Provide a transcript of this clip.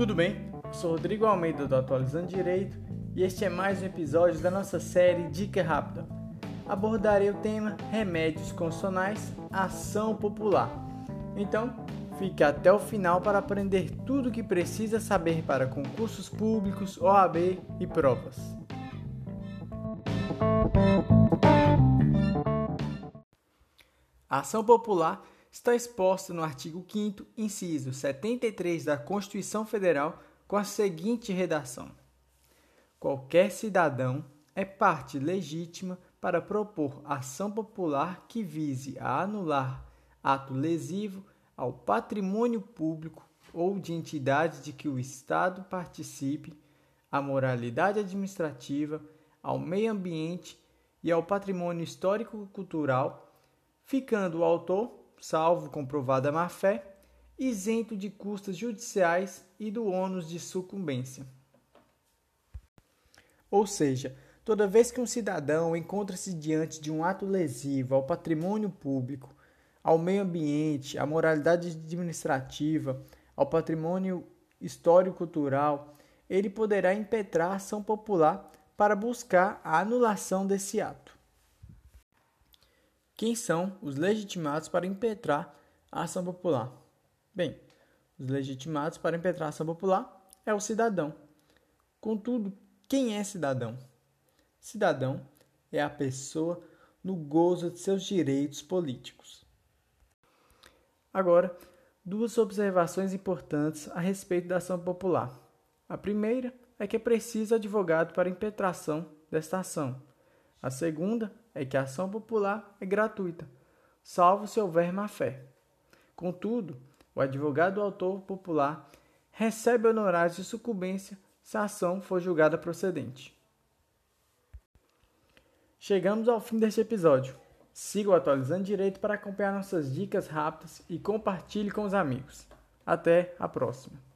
Tudo bem? Sou Rodrigo Almeida do Atualizando Direito e este é mais um episódio da nossa série Dica Rápida. Abordarei o tema Remédios Constitucionais Ação Popular. Então, fique até o final para aprender tudo o que precisa saber para concursos públicos, OAB e provas. A ação popular está exposta no artigo 5 inciso 73 da Constituição Federal com a seguinte redação: Qualquer cidadão é parte legítima para propor ação popular que vise a anular ato lesivo ao patrimônio público ou de entidade de que o Estado participe, à moralidade administrativa, ao meio ambiente e ao patrimônio histórico-cultural ficando o autor, salvo comprovada má-fé, isento de custas judiciais e do ônus de sucumbência. Ou seja, toda vez que um cidadão encontra-se diante de um ato lesivo ao patrimônio público, ao meio ambiente, à moralidade administrativa, ao patrimônio histórico-cultural, ele poderá impetrar ação popular para buscar a anulação desse ato. Quem são os legitimados para impetrar a ação popular? Bem, os legitimados para impetrar a ação popular é o cidadão. Contudo, quem é cidadão? Cidadão é a pessoa no gozo de seus direitos políticos. Agora, duas observações importantes a respeito da ação popular. A primeira é que é preciso advogado para impetração desta ação. A segunda é que a ação popular é gratuita, salvo se houver má-fé. Contudo, o advogado autor popular recebe honorários de sucumbência se a ação for julgada procedente. Chegamos ao fim deste episódio. Siga o Atualizando Direito para acompanhar nossas dicas rápidas e compartilhe com os amigos. Até a próxima!